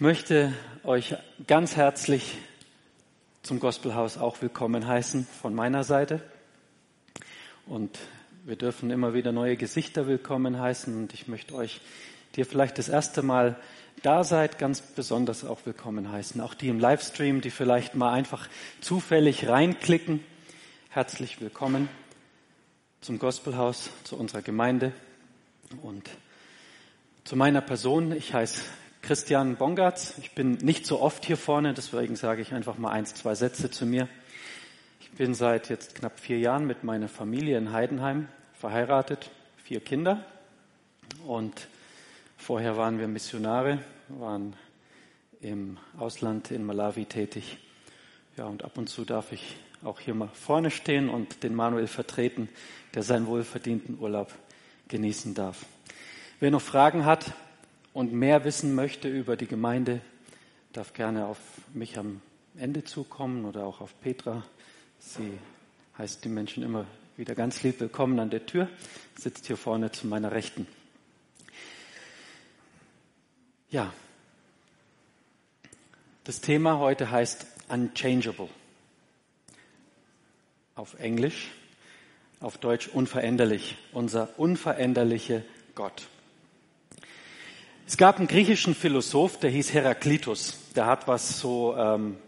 Ich möchte euch ganz herzlich zum Gospelhaus auch willkommen heißen von meiner Seite. Und wir dürfen immer wieder neue Gesichter willkommen heißen. Und ich möchte euch, die ihr vielleicht das erste Mal da seid, ganz besonders auch willkommen heißen. Auch die im Livestream, die vielleicht mal einfach zufällig reinklicken. Herzlich willkommen zum Gospelhaus, zu unserer Gemeinde und zu meiner Person. Ich heiße Christian Bongatz. Ich bin nicht so oft hier vorne, deswegen sage ich einfach mal eins, zwei Sätze zu mir. Ich bin seit jetzt knapp vier Jahren mit meiner Familie in Heidenheim verheiratet, vier Kinder und vorher waren wir Missionare, waren im Ausland in Malawi tätig. Ja, und ab und zu darf ich auch hier mal vorne stehen und den Manuel vertreten, der seinen wohlverdienten Urlaub genießen darf. Wer noch Fragen hat und mehr wissen möchte über die Gemeinde, darf gerne auf mich am Ende zukommen oder auch auf Petra. Sie heißt die Menschen immer wieder ganz lieb willkommen an der Tür, sitzt hier vorne zu meiner Rechten. Ja, das Thema heute heißt Unchangeable. Auf Englisch, auf Deutsch unveränderlich, unser unveränderlicher Gott. Es gab einen griechischen Philosoph, der hieß Heraklitus. Der hat was so, ähm,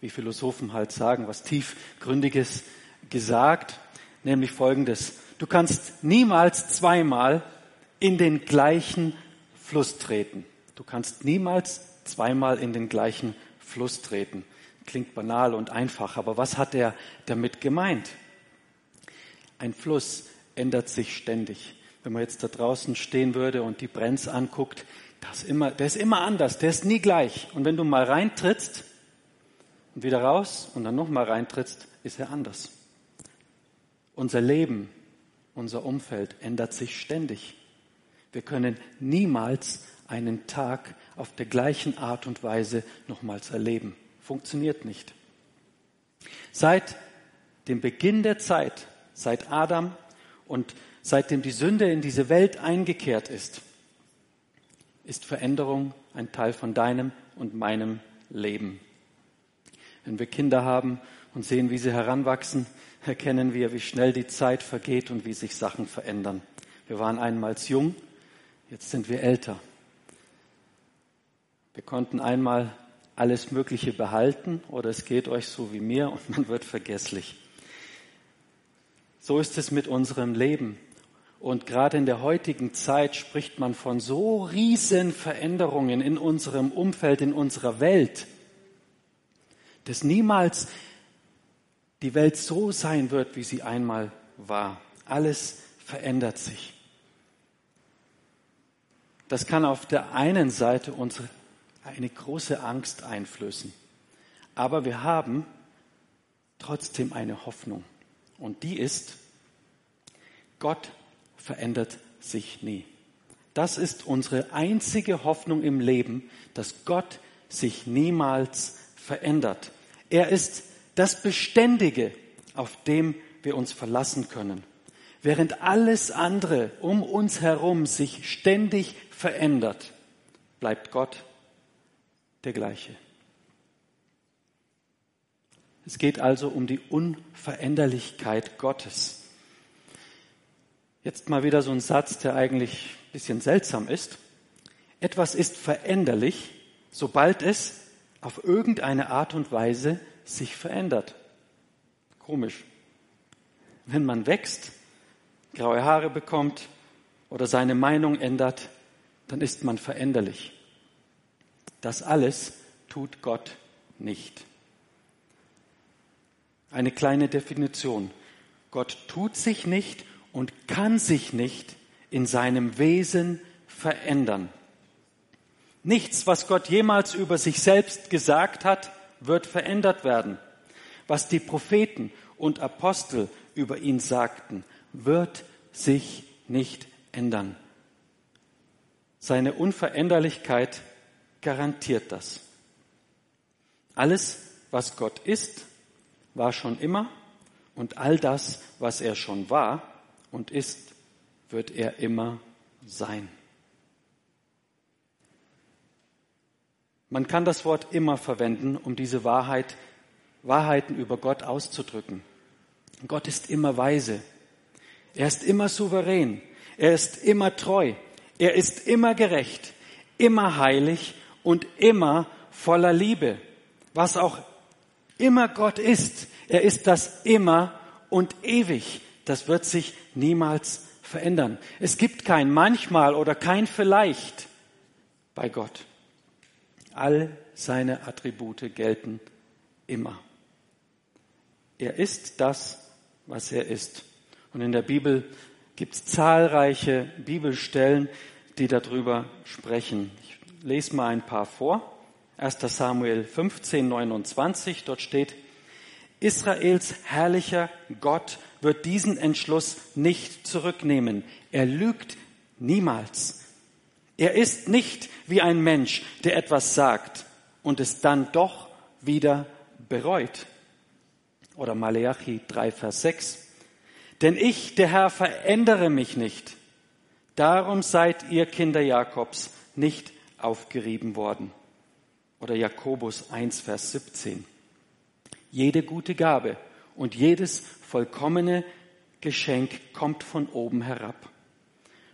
wie Philosophen halt sagen, was tiefgründiges gesagt, nämlich Folgendes. Du kannst niemals zweimal in den gleichen Fluss treten. Du kannst niemals zweimal in den gleichen Fluss treten. Klingt banal und einfach, aber was hat er damit gemeint? Ein Fluss ändert sich ständig. Wenn man jetzt da draußen stehen würde und die Brenz anguckt, das immer, der ist immer anders, der ist nie gleich. Und wenn du mal reintrittst und wieder raus und dann nochmal reintrittst, ist er anders. Unser Leben, unser Umfeld ändert sich ständig. Wir können niemals einen Tag auf der gleichen Art und Weise nochmals erleben. Funktioniert nicht. Seit dem Beginn der Zeit, seit Adam und seitdem die Sünde in diese Welt eingekehrt ist, ist Veränderung ein Teil von deinem und meinem Leben. Wenn wir Kinder haben und sehen, wie sie heranwachsen, erkennen wir, wie schnell die Zeit vergeht und wie sich Sachen verändern. Wir waren einmals jung, jetzt sind wir älter. Wir konnten einmal alles Mögliche behalten oder es geht euch so wie mir und man wird vergesslich. So ist es mit unserem Leben. Und gerade in der heutigen Zeit spricht man von so riesen Veränderungen in unserem Umfeld, in unserer Welt, dass niemals die Welt so sein wird, wie sie einmal war. Alles verändert sich. Das kann auf der einen Seite unsere, eine große Angst einflößen. Aber wir haben trotzdem eine Hoffnung. Und die ist, Gott verändert sich nie. Das ist unsere einzige Hoffnung im Leben, dass Gott sich niemals verändert. Er ist das Beständige, auf dem wir uns verlassen können. Während alles andere um uns herum sich ständig verändert, bleibt Gott der gleiche. Es geht also um die Unveränderlichkeit Gottes. Jetzt mal wieder so ein Satz, der eigentlich ein bisschen seltsam ist. Etwas ist veränderlich, sobald es auf irgendeine Art und Weise sich verändert. Komisch. Wenn man wächst, graue Haare bekommt oder seine Meinung ändert, dann ist man veränderlich. Das alles tut Gott nicht. Eine kleine Definition. Gott tut sich nicht und kann sich nicht in seinem Wesen verändern. Nichts, was Gott jemals über sich selbst gesagt hat, wird verändert werden. Was die Propheten und Apostel über ihn sagten, wird sich nicht ändern. Seine Unveränderlichkeit garantiert das. Alles, was Gott ist, war schon immer und all das, was er schon war, und ist, wird er immer sein. Man kann das Wort immer verwenden, um diese Wahrheit, Wahrheiten über Gott auszudrücken. Gott ist immer weise. Er ist immer souverän. Er ist immer treu. Er ist immer gerecht, immer heilig und immer voller Liebe. Was auch immer Gott ist, er ist das immer und ewig. Das wird sich niemals verändern. Es gibt kein manchmal oder kein vielleicht bei Gott. All seine Attribute gelten immer. Er ist das, was er ist. Und in der Bibel gibt es zahlreiche Bibelstellen, die darüber sprechen. Ich lese mal ein paar vor. 1. Samuel 15, 29, dort steht, Israels herrlicher Gott wird diesen Entschluss nicht zurücknehmen. Er lügt niemals. Er ist nicht wie ein Mensch, der etwas sagt und es dann doch wieder bereut. Oder Maleachi 3, Vers 6. Denn ich, der Herr, verändere mich nicht. Darum seid ihr Kinder Jakobs nicht aufgerieben worden. Oder Jakobus 1, Vers 17. Jede gute Gabe und jedes vollkommene Geschenk kommt von oben herab.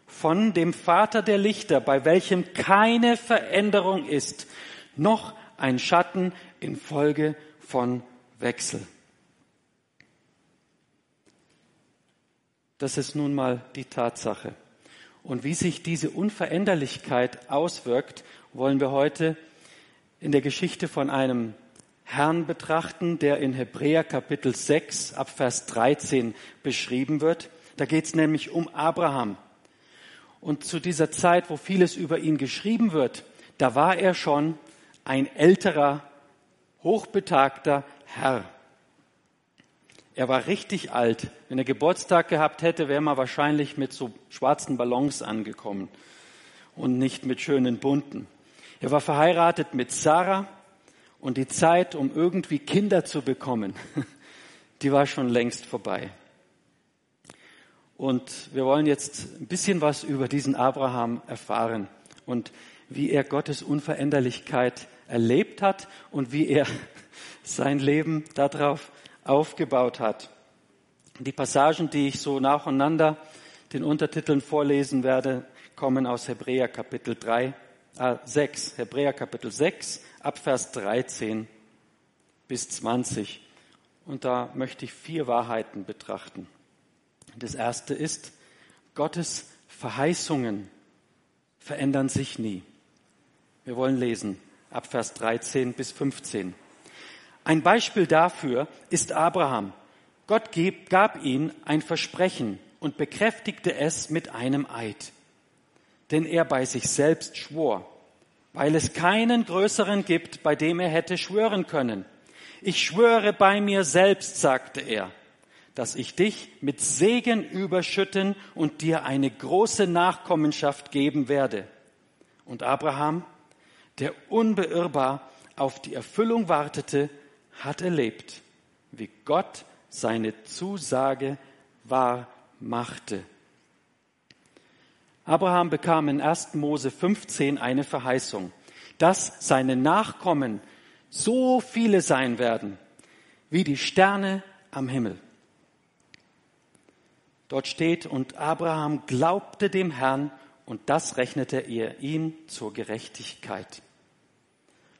Von dem Vater der Lichter, bei welchem keine Veränderung ist, noch ein Schatten infolge von Wechsel. Das ist nun mal die Tatsache. Und wie sich diese Unveränderlichkeit auswirkt, wollen wir heute in der Geschichte von einem Herrn betrachten, der in Hebräer Kapitel 6 ab Vers 13 beschrieben wird. Da geht es nämlich um Abraham. Und zu dieser Zeit, wo vieles über ihn geschrieben wird, da war er schon ein älterer, hochbetagter Herr. Er war richtig alt. Wenn er Geburtstag gehabt hätte, wäre man wahrscheinlich mit so schwarzen Ballons angekommen und nicht mit schönen bunten. Er war verheiratet mit Sarah und die Zeit, um irgendwie Kinder zu bekommen, die war schon längst vorbei. Und wir wollen jetzt ein bisschen was über diesen Abraham erfahren und wie er Gottes Unveränderlichkeit erlebt hat und wie er sein Leben darauf aufgebaut hat. Die Passagen, die ich so nacheinander den Untertiteln vorlesen werde, kommen aus Hebräer Kapitel 3, äh 6, Hebräer Kapitel 6, ab Vers 13 bis 20. Und da möchte ich vier Wahrheiten betrachten. Das erste ist, Gottes Verheißungen verändern sich nie. Wir wollen lesen ab Vers 13 bis 15. Ein Beispiel dafür ist Abraham. Gott gab ihm ein Versprechen und bekräftigte es mit einem Eid. Denn er bei sich selbst schwor, weil es keinen größeren gibt, bei dem er hätte schwören können. Ich schwöre bei mir selbst, sagte er, dass ich dich mit Segen überschütten und dir eine große Nachkommenschaft geben werde. Und Abraham, der unbeirrbar auf die Erfüllung wartete, hat erlebt, wie Gott seine Zusage wahr machte. Abraham bekam in 1. Mose 15 eine Verheißung, dass seine Nachkommen so viele sein werden wie die Sterne am Himmel. Dort steht, und Abraham glaubte dem Herrn und das rechnete er ihm zur Gerechtigkeit.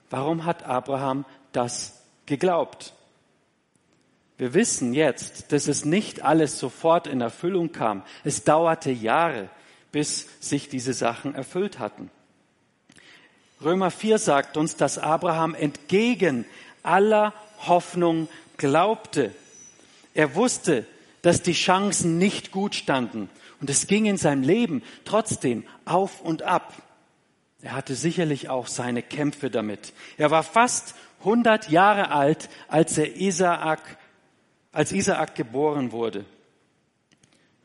Warum hat Abraham das geglaubt. Wir wissen jetzt, dass es nicht alles sofort in Erfüllung kam. Es dauerte Jahre, bis sich diese Sachen erfüllt hatten. Römer 4 sagt uns, dass Abraham entgegen aller Hoffnung glaubte. Er wusste, dass die Chancen nicht gut standen. Und es ging in seinem Leben trotzdem auf und ab. Er hatte sicherlich auch seine Kämpfe damit. Er war fast 100 Jahre alt, als er Isaak, als Isaak geboren wurde.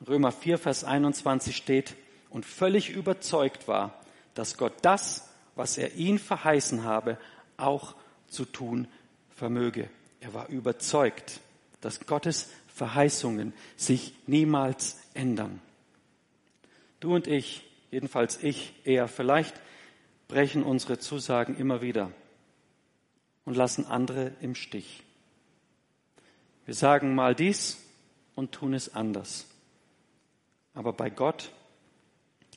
Römer 4, Vers 21 steht, und völlig überzeugt war, dass Gott das, was er ihn verheißen habe, auch zu tun vermöge. Er war überzeugt, dass Gottes Verheißungen sich niemals ändern. Du und ich, jedenfalls ich eher, vielleicht brechen unsere Zusagen immer wieder. und lassen andere im Stich. Wir sagen mal dies und tun es anders. Aber bei Gott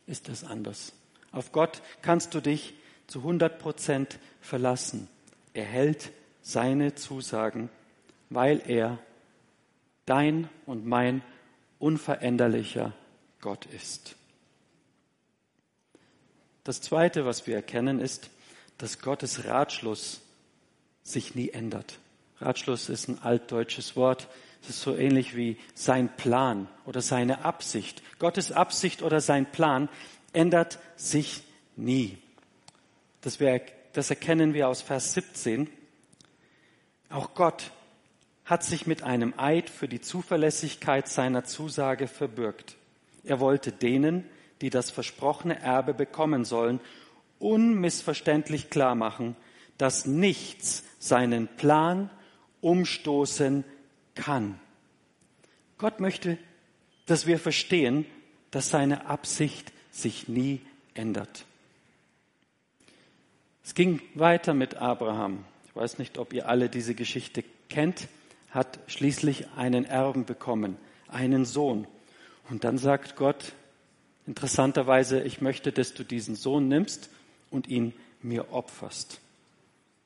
ist es anders. Auf Gott kannst du dich zu 100 Prozent verlassen. Er hält seine Zusagen, weil er dein und mein unveränderlicher Gott ist. Das Zweite, was wir erkennen, ist, dass Gottes Ratschluss sich nie ändert. Ratschluss ist ein altdeutsches Wort. Es ist so ähnlich wie sein Plan oder seine Absicht. Gottes Absicht oder sein Plan ändert sich nie. Das, wir, das erkennen wir aus Vers 17. Auch Gott hat sich mit einem Eid für die Zuverlässigkeit seiner Zusage verbürgt. Er wollte denen, die das versprochene Erbe bekommen sollen, unmissverständlich klar machen, dass nichts seinen Plan umstoßen kann. Gott möchte, dass wir verstehen, dass seine Absicht sich nie ändert. Es ging weiter mit Abraham. Ich weiß nicht, ob ihr alle diese Geschichte kennt hat schließlich einen Erben bekommen, einen Sohn. Und dann sagt Gott interessanterweise, ich möchte, dass du diesen Sohn nimmst und ihn mir opferst.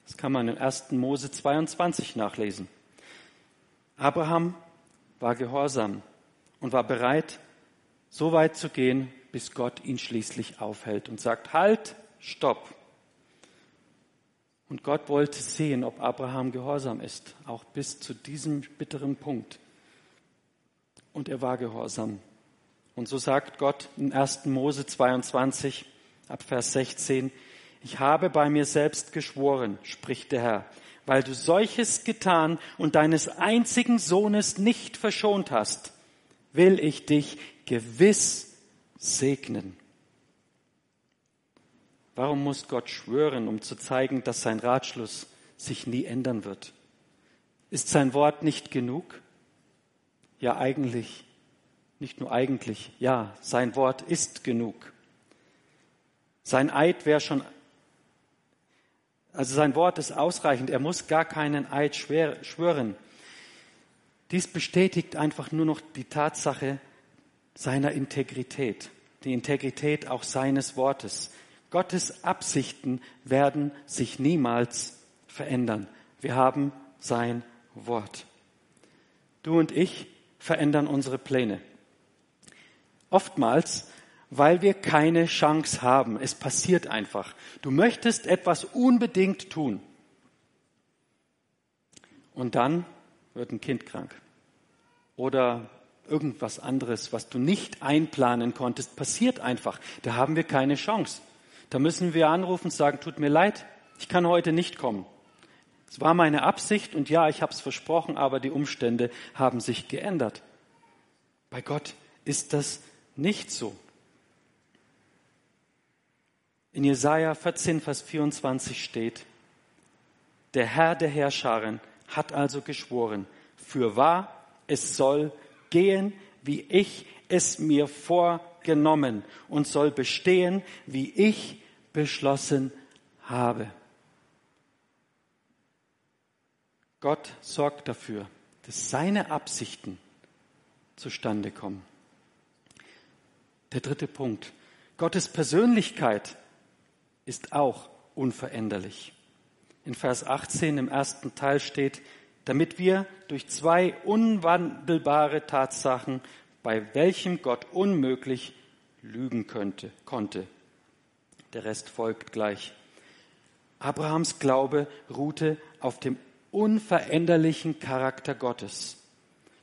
Das kann man in 1. Mose 22 nachlesen. Abraham war gehorsam und war bereit, so weit zu gehen, bis Gott ihn schließlich aufhält und sagt, halt, stopp. Und Gott wollte sehen, ob Abraham gehorsam ist, auch bis zu diesem bitteren Punkt. Und er war gehorsam. Und so sagt Gott in 1. Mose 22 ab Vers 16, ich habe bei mir selbst geschworen, spricht der Herr, weil du solches getan und deines einzigen Sohnes nicht verschont hast, will ich dich gewiss segnen. Warum muss Gott schwören, um zu zeigen, dass sein Ratschluss sich nie ändern wird? Ist sein Wort nicht genug? Ja, eigentlich. Nicht nur eigentlich. Ja, sein Wort ist genug. Sein Eid wäre schon, also sein Wort ist ausreichend. Er muss gar keinen Eid schwören. Dies bestätigt einfach nur noch die Tatsache seiner Integrität, die Integrität auch seines Wortes. Gottes Absichten werden sich niemals verändern. Wir haben sein Wort. Du und ich verändern unsere Pläne. Oftmals, weil wir keine Chance haben. Es passiert einfach. Du möchtest etwas unbedingt tun. Und dann wird ein Kind krank. Oder irgendwas anderes, was du nicht einplanen konntest, passiert einfach. Da haben wir keine Chance. Da müssen wir anrufen und sagen, tut mir leid, ich kann heute nicht kommen. Es war meine Absicht und ja, ich habe es versprochen, aber die Umstände haben sich geändert. Bei Gott ist das nicht so. In Jesaja 14, Vers 24 steht, der Herr der Herrscharen hat also geschworen, für wahr, es soll gehen, wie ich es mir vorgenommen und soll bestehen, wie ich beschlossen habe. Gott sorgt dafür, dass seine Absichten zustande kommen. Der dritte Punkt. Gottes Persönlichkeit ist auch unveränderlich. In Vers 18 im ersten Teil steht, damit wir durch zwei unwandelbare Tatsachen, bei welchem Gott unmöglich lügen könnte, konnte, der Rest folgt gleich. Abrahams Glaube ruhte auf dem unveränderlichen Charakter Gottes.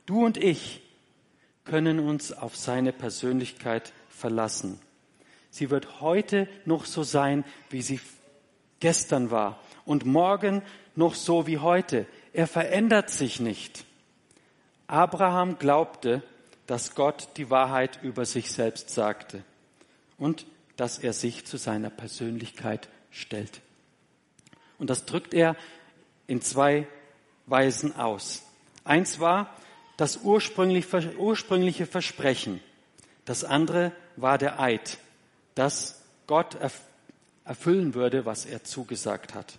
Du und ich können uns auf seine Persönlichkeit verlassen. Sie wird heute noch so sein, wie sie gestern war und morgen noch so wie heute. Er verändert sich nicht. Abraham glaubte, dass Gott die Wahrheit über sich selbst sagte. Und dass er sich zu seiner Persönlichkeit stellt. Und das drückt er in zwei Weisen aus. Eins war das ursprüngliche Versprechen. Das andere war der Eid, dass Gott erfüllen würde, was er zugesagt hat.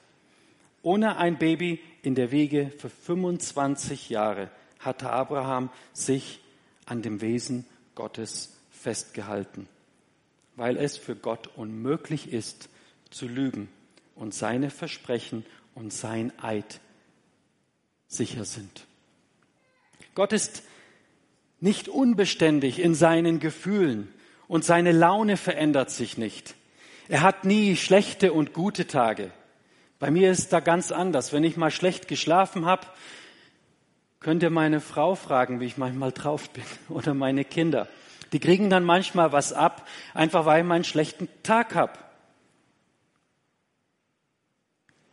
Ohne ein Baby in der Wiege für 25 Jahre hatte Abraham sich an dem Wesen Gottes festgehalten, weil es für Gott unmöglich ist, zu lügen und seine Versprechen und sein Eid sicher sind. Gott ist nicht unbeständig in seinen Gefühlen und seine Laune verändert sich nicht. Er hat nie schlechte und gute Tage. Bei mir ist da ganz anders. Wenn ich mal schlecht geschlafen habe, könnt ihr meine Frau fragen, wie ich manchmal drauf bin oder meine Kinder. Die kriegen dann manchmal was ab, einfach weil ich mal einen schlechten Tag habe.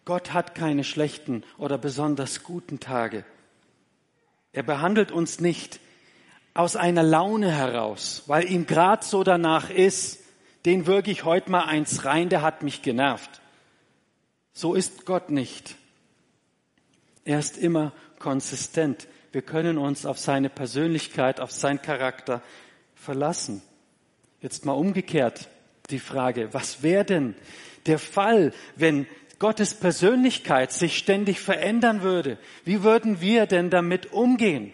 Gott hat keine schlechten oder besonders guten Tage. Er behandelt uns nicht aus einer Laune heraus, weil ihm grad so danach ist, den würge ich heute mal eins rein, der hat mich genervt. So ist Gott nicht. Er ist immer konsistent. Wir können uns auf seine Persönlichkeit, auf seinen Charakter verlassen. Jetzt mal umgekehrt die Frage, was wäre denn der Fall, wenn Gottes Persönlichkeit sich ständig verändern würde? Wie würden wir denn damit umgehen?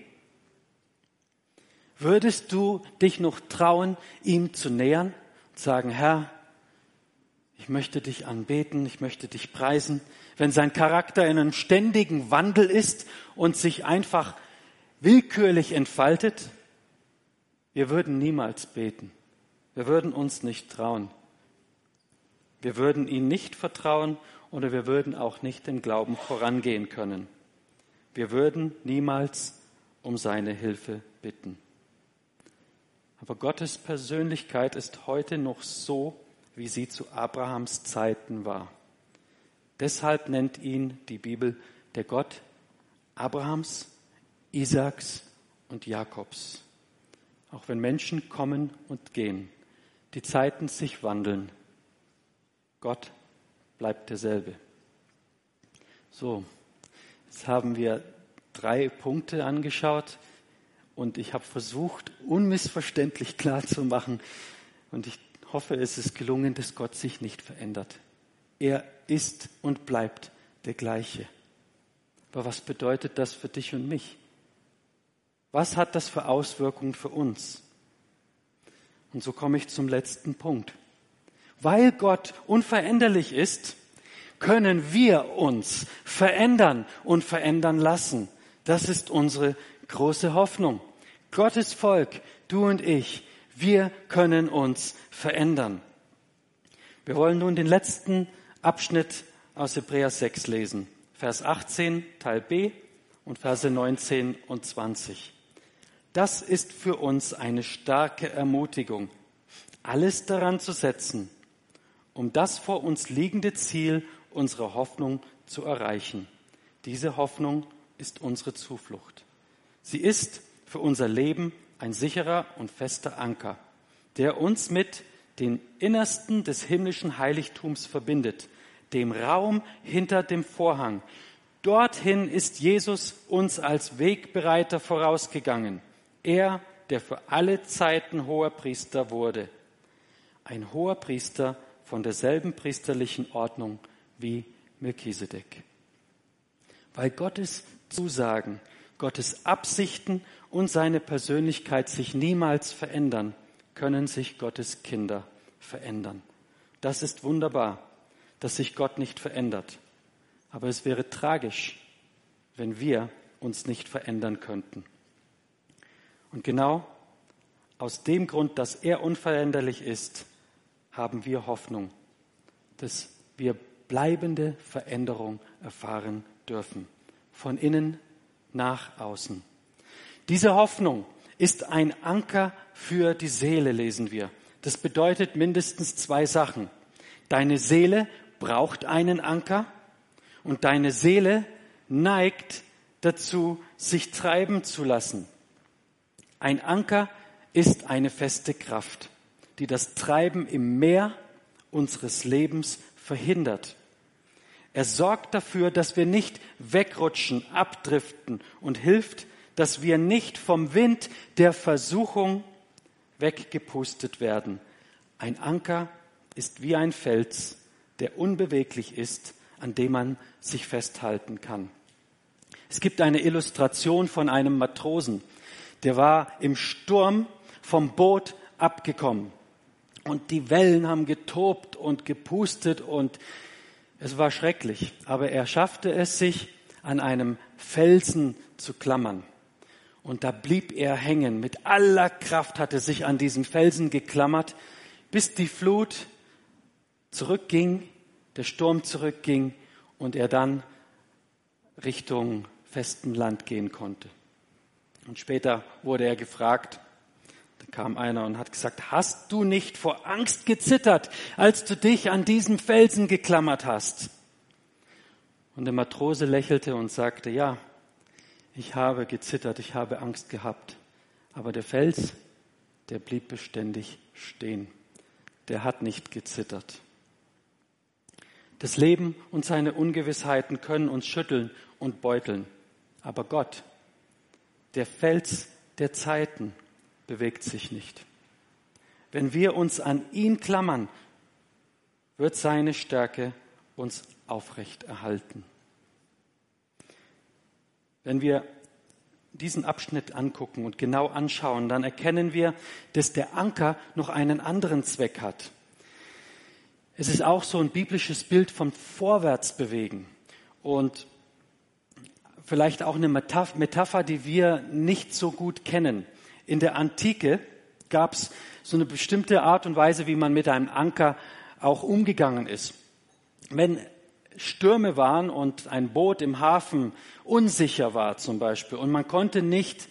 Würdest du dich noch trauen, ihm zu nähern und sagen, Herr, ich möchte dich anbeten, ich möchte dich preisen, wenn sein Charakter in einem ständigen Wandel ist und sich einfach willkürlich entfaltet, wir würden niemals beten. Wir würden uns nicht trauen. Wir würden ihn nicht vertrauen oder wir würden auch nicht im Glauben vorangehen können. Wir würden niemals um seine Hilfe bitten. Aber Gottes Persönlichkeit ist heute noch so wie sie zu Abrahams Zeiten war. Deshalb nennt ihn die Bibel der Gott Abrahams, Isaaks und Jakobs. Auch wenn Menschen kommen und gehen, die Zeiten sich wandeln, Gott bleibt derselbe. So, jetzt haben wir drei Punkte angeschaut und ich habe versucht, unmissverständlich klar zu machen, und ich hoffe, es ist gelungen, dass Gott sich nicht verändert. Er ist und bleibt der gleiche. Aber was bedeutet das für dich und mich? Was hat das für Auswirkungen für uns? Und so komme ich zum letzten Punkt. Weil Gott unveränderlich ist, können wir uns verändern und verändern lassen. Das ist unsere große Hoffnung. Gottes Volk, du und ich, wir können uns verändern. Wir wollen nun den letzten Abschnitt aus Hebräer 6 lesen. Vers 18, Teil B und Verse 19 und 20. Das ist für uns eine starke Ermutigung, alles daran zu setzen, um das vor uns liegende Ziel unserer Hoffnung zu erreichen. Diese Hoffnung ist unsere Zuflucht. Sie ist für unser Leben ein sicherer und fester Anker, der uns mit den Innersten des himmlischen Heiligtums verbindet, dem Raum hinter dem Vorhang. Dorthin ist Jesus uns als Wegbereiter vorausgegangen. Er, der für alle Zeiten hoher Priester wurde. Ein hoher Priester von derselben priesterlichen Ordnung wie Melchisedek. Weil Gottes Zusagen, Gottes Absichten und seine Persönlichkeit sich niemals verändern, können sich Gottes Kinder verändern. Das ist wunderbar, dass sich Gott nicht verändert. Aber es wäre tragisch, wenn wir uns nicht verändern könnten. Und genau aus dem Grund, dass er unveränderlich ist, haben wir Hoffnung, dass wir bleibende Veränderung erfahren dürfen, von innen nach außen. Diese Hoffnung ist ein Anker für die Seele, lesen wir. Das bedeutet mindestens zwei Sachen. Deine Seele braucht einen Anker und deine Seele neigt dazu, sich treiben zu lassen. Ein Anker ist eine feste Kraft, die das Treiben im Meer unseres Lebens verhindert. Er sorgt dafür, dass wir nicht wegrutschen, abdriften und hilft, dass wir nicht vom Wind der Versuchung weggepustet werden. Ein Anker ist wie ein Fels, der unbeweglich ist, an dem man sich festhalten kann. Es gibt eine Illustration von einem Matrosen, der war im Sturm vom Boot abgekommen. Und die Wellen haben getobt und gepustet und es war schrecklich. Aber er schaffte es, sich an einem Felsen zu klammern. Und da blieb er hängen. Mit aller Kraft hatte sich an diesen Felsen geklammert, bis die Flut zurückging, der Sturm zurückging und er dann Richtung festen Land gehen konnte. Und später wurde er gefragt, kam einer und hat gesagt, hast du nicht vor Angst gezittert, als du dich an diesem Felsen geklammert hast? Und der Matrose lächelte und sagte, ja, ich habe gezittert, ich habe Angst gehabt. Aber der Fels, der blieb beständig stehen. Der hat nicht gezittert. Das Leben und seine Ungewissheiten können uns schütteln und beuteln. Aber Gott, der Fels der Zeiten, bewegt sich nicht. Wenn wir uns an ihn klammern, wird seine Stärke uns aufrecht erhalten. Wenn wir diesen Abschnitt angucken und genau anschauen, dann erkennen wir, dass der Anker noch einen anderen Zweck hat. Es ist auch so ein biblisches Bild vom Vorwärtsbewegen und vielleicht auch eine Metapher, die wir nicht so gut kennen. In der Antike gab es so eine bestimmte Art und Weise, wie man mit einem Anker auch umgegangen ist. Wenn Stürme waren und ein Boot im Hafen unsicher war zum Beispiel und man konnte nicht,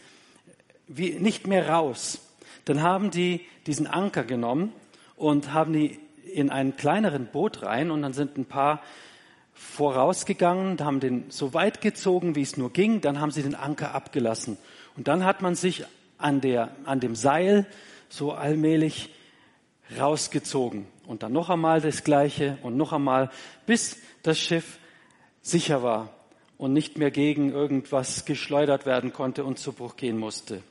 wie, nicht mehr raus, dann haben die diesen Anker genommen und haben die in einen kleineren Boot rein und dann sind ein paar vorausgegangen, haben den so weit gezogen, wie es nur ging, dann haben sie den Anker abgelassen. Und dann hat man sich an, der, an dem Seil so allmählich rausgezogen. Und dann noch einmal das Gleiche und noch einmal, bis das Schiff sicher war und nicht mehr gegen irgendwas geschleudert werden konnte und zu Bruch gehen musste.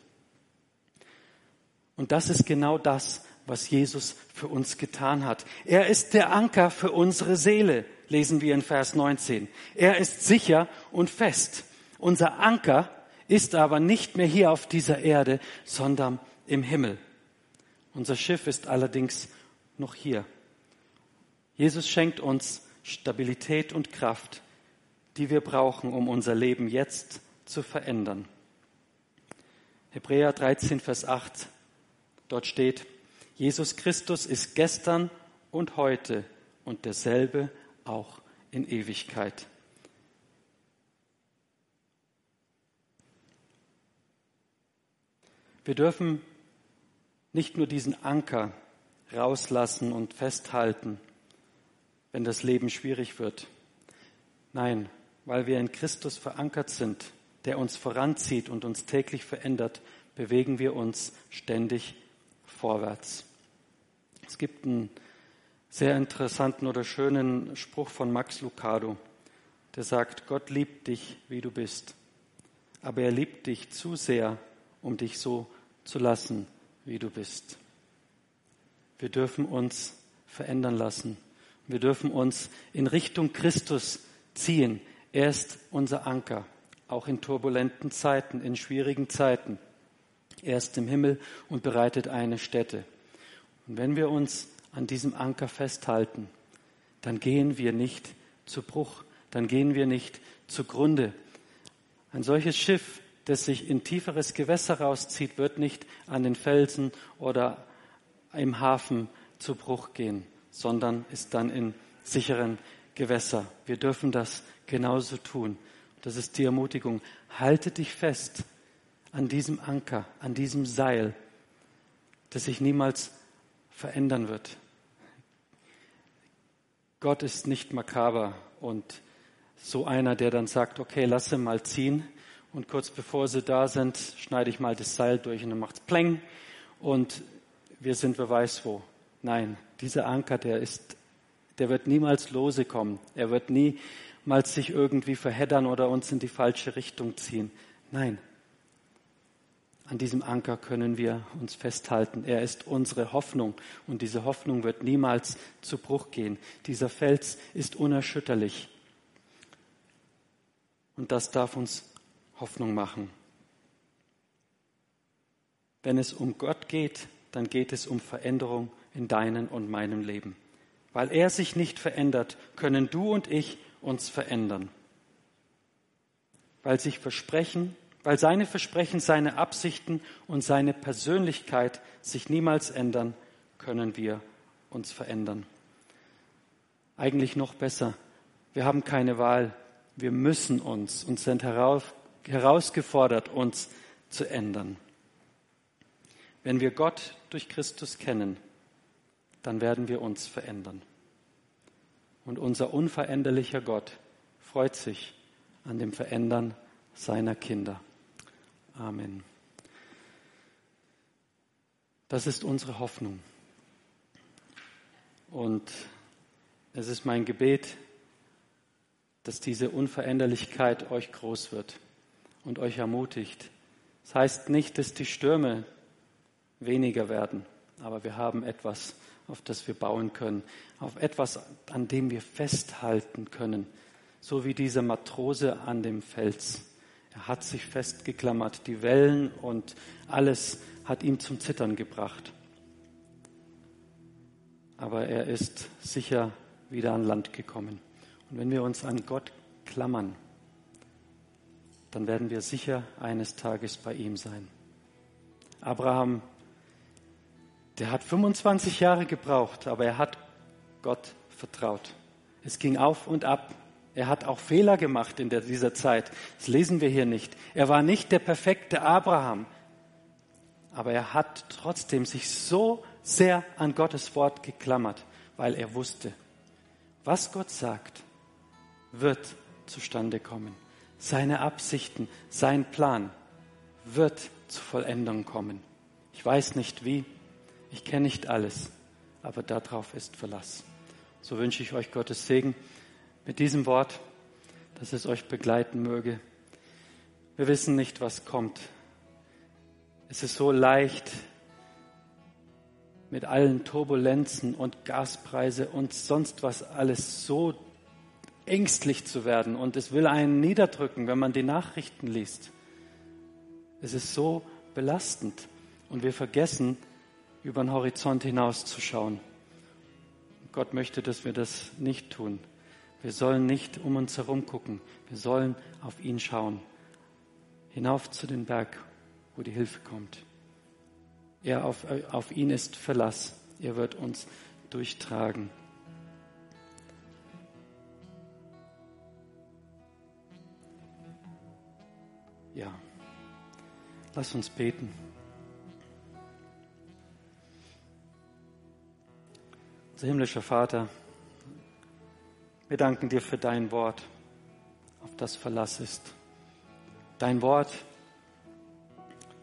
Und das ist genau das, was Jesus für uns getan hat. Er ist der Anker für unsere Seele, lesen wir in Vers 19. Er ist sicher und fest. Unser Anker ist aber nicht mehr hier auf dieser Erde, sondern im Himmel. Unser Schiff ist allerdings noch hier. Jesus schenkt uns Stabilität und Kraft, die wir brauchen, um unser Leben jetzt zu verändern. Hebräer 13, Vers 8, dort steht, Jesus Christus ist gestern und heute und derselbe auch in Ewigkeit. Wir dürfen nicht nur diesen Anker rauslassen und festhalten, wenn das Leben schwierig wird. Nein, weil wir in Christus verankert sind, der uns voranzieht und uns täglich verändert, bewegen wir uns ständig vorwärts. Es gibt einen sehr interessanten oder schönen Spruch von Max Lucado, der sagt, Gott liebt dich, wie du bist, aber er liebt dich zu sehr, um dich so zu lassen, wie du bist. Wir dürfen uns verändern lassen. Wir dürfen uns in Richtung Christus ziehen. Er ist unser Anker, auch in turbulenten Zeiten, in schwierigen Zeiten. Er ist im Himmel und bereitet eine Stätte. Und wenn wir uns an diesem Anker festhalten, dann gehen wir nicht zu Bruch, dann gehen wir nicht zugrunde. Ein solches Schiff, das sich in tieferes Gewässer rauszieht, wird nicht an den Felsen oder im Hafen zu Bruch gehen sondern ist dann in sicheren Gewässer. Wir dürfen das genauso tun. Das ist die Ermutigung. Halte dich fest an diesem Anker, an diesem Seil, das sich niemals verändern wird. Gott ist nicht makaber und so einer, der dann sagt, okay, lasse mal ziehen und kurz bevor sie da sind, schneide ich mal das Seil durch und dann macht's pleng und wir sind wer weiß wo. Nein, dieser Anker, der ist, der wird niemals lose kommen. Er wird niemals sich irgendwie verheddern oder uns in die falsche Richtung ziehen. Nein. An diesem Anker können wir uns festhalten. Er ist unsere Hoffnung und diese Hoffnung wird niemals zu Bruch gehen. Dieser Fels ist unerschütterlich. Und das darf uns Hoffnung machen. Wenn es um Gott geht, dann geht es um Veränderung in deinem und meinem Leben. Weil er sich nicht verändert, können du und ich uns verändern. Weil sich Versprechen, weil seine Versprechen, seine Absichten und seine Persönlichkeit sich niemals ändern, können wir uns verändern. Eigentlich noch besser. Wir haben keine Wahl. Wir müssen uns und sind herausgefordert, uns zu ändern. Wenn wir Gott durch Christus kennen, dann werden wir uns verändern. Und unser unveränderlicher Gott freut sich an dem Verändern seiner Kinder. Amen. Das ist unsere Hoffnung. Und es ist mein Gebet, dass diese Unveränderlichkeit euch groß wird und euch ermutigt. Das heißt nicht, dass die Stürme weniger werden, aber wir haben etwas, auf das wir bauen können, auf etwas, an dem wir festhalten können, so wie dieser Matrose an dem Fels. Er hat sich festgeklammert, die Wellen und alles hat ihm zum Zittern gebracht. Aber er ist sicher wieder an Land gekommen. Und wenn wir uns an Gott klammern, dann werden wir sicher eines Tages bei ihm sein. Abraham, der hat 25 Jahre gebraucht, aber er hat Gott vertraut. Es ging auf und ab. Er hat auch Fehler gemacht in dieser Zeit. Das lesen wir hier nicht. Er war nicht der perfekte Abraham, aber er hat trotzdem sich so sehr an Gottes Wort geklammert, weil er wusste, was Gott sagt, wird zustande kommen. Seine Absichten, sein Plan wird zur Vollendung kommen. Ich weiß nicht wie, ich kenne nicht alles, aber darauf ist Verlass. So wünsche ich euch Gottes Segen mit diesem Wort, dass es euch begleiten möge. Wir wissen nicht, was kommt. Es ist so leicht, mit allen Turbulenzen und Gaspreise und sonst was alles so ängstlich zu werden und es will einen niederdrücken, wenn man die Nachrichten liest. Es ist so belastend und wir vergessen, über den Horizont hinauszuschauen. Gott möchte, dass wir das nicht tun. Wir sollen nicht um uns herum gucken. Wir sollen auf ihn schauen. Hinauf zu den Berg, wo die Hilfe kommt. Er auf, auf ihn ist Verlass. Er wird uns durchtragen. Lass uns beten. Unser himmlischer Vater, wir danken dir für dein Wort, auf das Verlass ist. Dein Wort,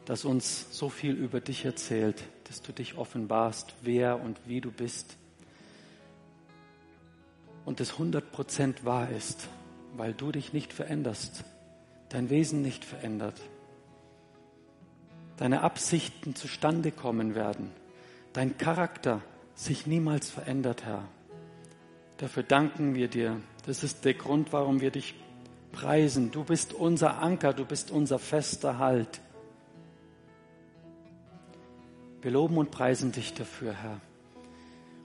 das uns so viel über dich erzählt, dass du dich offenbarst, wer und wie du bist. Und das 100% wahr ist, weil du dich nicht veränderst, dein Wesen nicht verändert, deine Absichten zustande kommen werden, dein Charakter sich niemals verändert, Herr. Dafür danken wir dir. Das ist der Grund, warum wir dich preisen. Du bist unser Anker, du bist unser fester Halt. Wir loben und preisen dich dafür, Herr.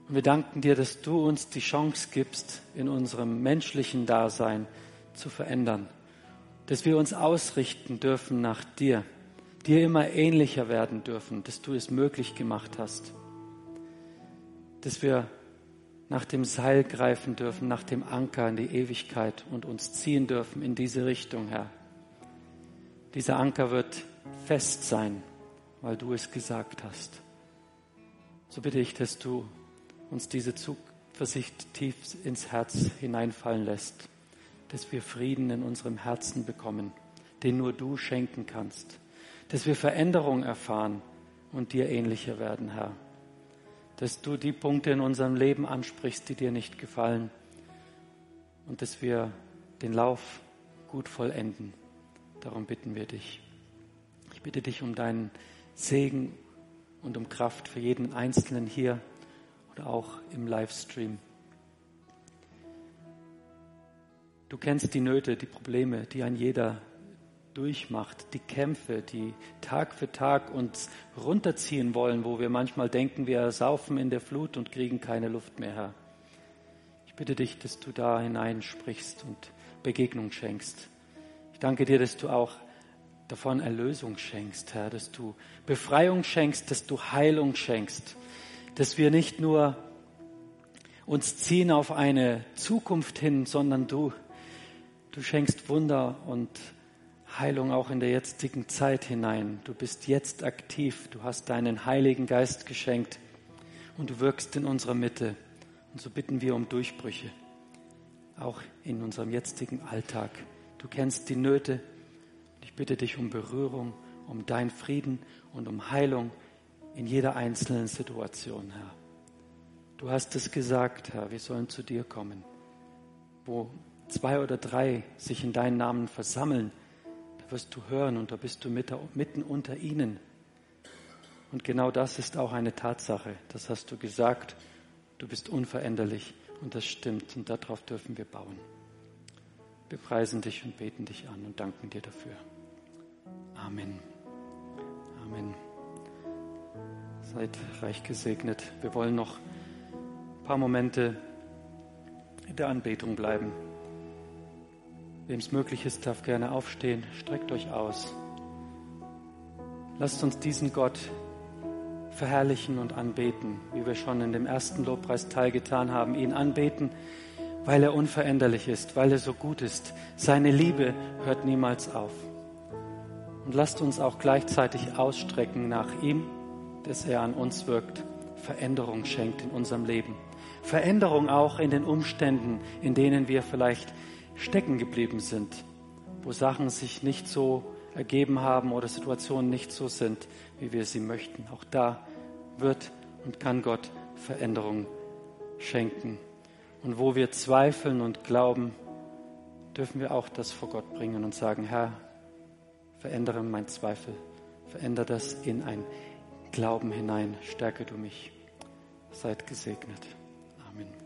Und wir danken dir, dass du uns die Chance gibst, in unserem menschlichen Dasein zu verändern. Dass wir uns ausrichten dürfen nach dir, dir immer ähnlicher werden dürfen, dass du es möglich gemacht hast. Dass wir nach dem Seil greifen dürfen, nach dem Anker in die Ewigkeit und uns ziehen dürfen in diese Richtung, Herr. Dieser Anker wird fest sein weil du es gesagt hast. So bitte ich, dass du uns diese Zuversicht tief ins Herz hineinfallen lässt, dass wir Frieden in unserem Herzen bekommen, den nur du schenken kannst, dass wir Veränderung erfahren und dir ähnlicher werden, Herr, dass du die Punkte in unserem Leben ansprichst, die dir nicht gefallen und dass wir den Lauf gut vollenden. Darum bitten wir dich. Ich bitte dich um deinen Segen und um Kraft für jeden Einzelnen hier oder auch im Livestream. Du kennst die Nöte, die Probleme, die ein jeder durchmacht, die Kämpfe, die Tag für Tag uns runterziehen wollen, wo wir manchmal denken, wir saufen in der Flut und kriegen keine Luft mehr, Herr. Ich bitte dich, dass du da hineinsprichst und Begegnung schenkst. Ich danke dir, dass du auch davon Erlösung schenkst, Herr, dass du Befreiung schenkst, dass du Heilung schenkst, dass wir nicht nur uns ziehen auf eine Zukunft hin, sondern du, du schenkst Wunder und Heilung auch in der jetzigen Zeit hinein. Du bist jetzt aktiv, du hast deinen Heiligen Geist geschenkt und du wirkst in unserer Mitte. Und so bitten wir um Durchbrüche, auch in unserem jetzigen Alltag. Du kennst die Nöte. Ich bitte dich um Berührung, um dein Frieden und um Heilung in jeder einzelnen Situation, Herr. Du hast es gesagt, Herr, wir sollen zu dir kommen. Wo zwei oder drei sich in deinen Namen versammeln, da wirst du hören und da bist du mitten unter ihnen. Und genau das ist auch eine Tatsache. Das hast du gesagt. Du bist unveränderlich und das stimmt und darauf dürfen wir bauen. Wir preisen dich und beten dich an und danken dir dafür. Amen. Amen. Seid reich gesegnet. Wir wollen noch ein paar Momente in der Anbetung bleiben. Wem es möglich ist, darf gerne aufstehen. Streckt euch aus. Lasst uns diesen Gott verherrlichen und anbeten, wie wir schon in dem ersten Lobpreisteil getan haben. Ihn anbeten, weil er unveränderlich ist, weil er so gut ist. Seine Liebe hört niemals auf. Und lasst uns auch gleichzeitig ausstrecken nach ihm, dass er an uns wirkt, Veränderung schenkt in unserem Leben. Veränderung auch in den Umständen, in denen wir vielleicht stecken geblieben sind, wo Sachen sich nicht so ergeben haben oder Situationen nicht so sind, wie wir sie möchten. Auch da wird und kann Gott Veränderung schenken. Und wo wir zweifeln und glauben, dürfen wir auch das vor Gott bringen und sagen, Herr, verändere mein Zweifel, verändere das in ein Glauben hinein, stärke du mich. Seid gesegnet. Amen.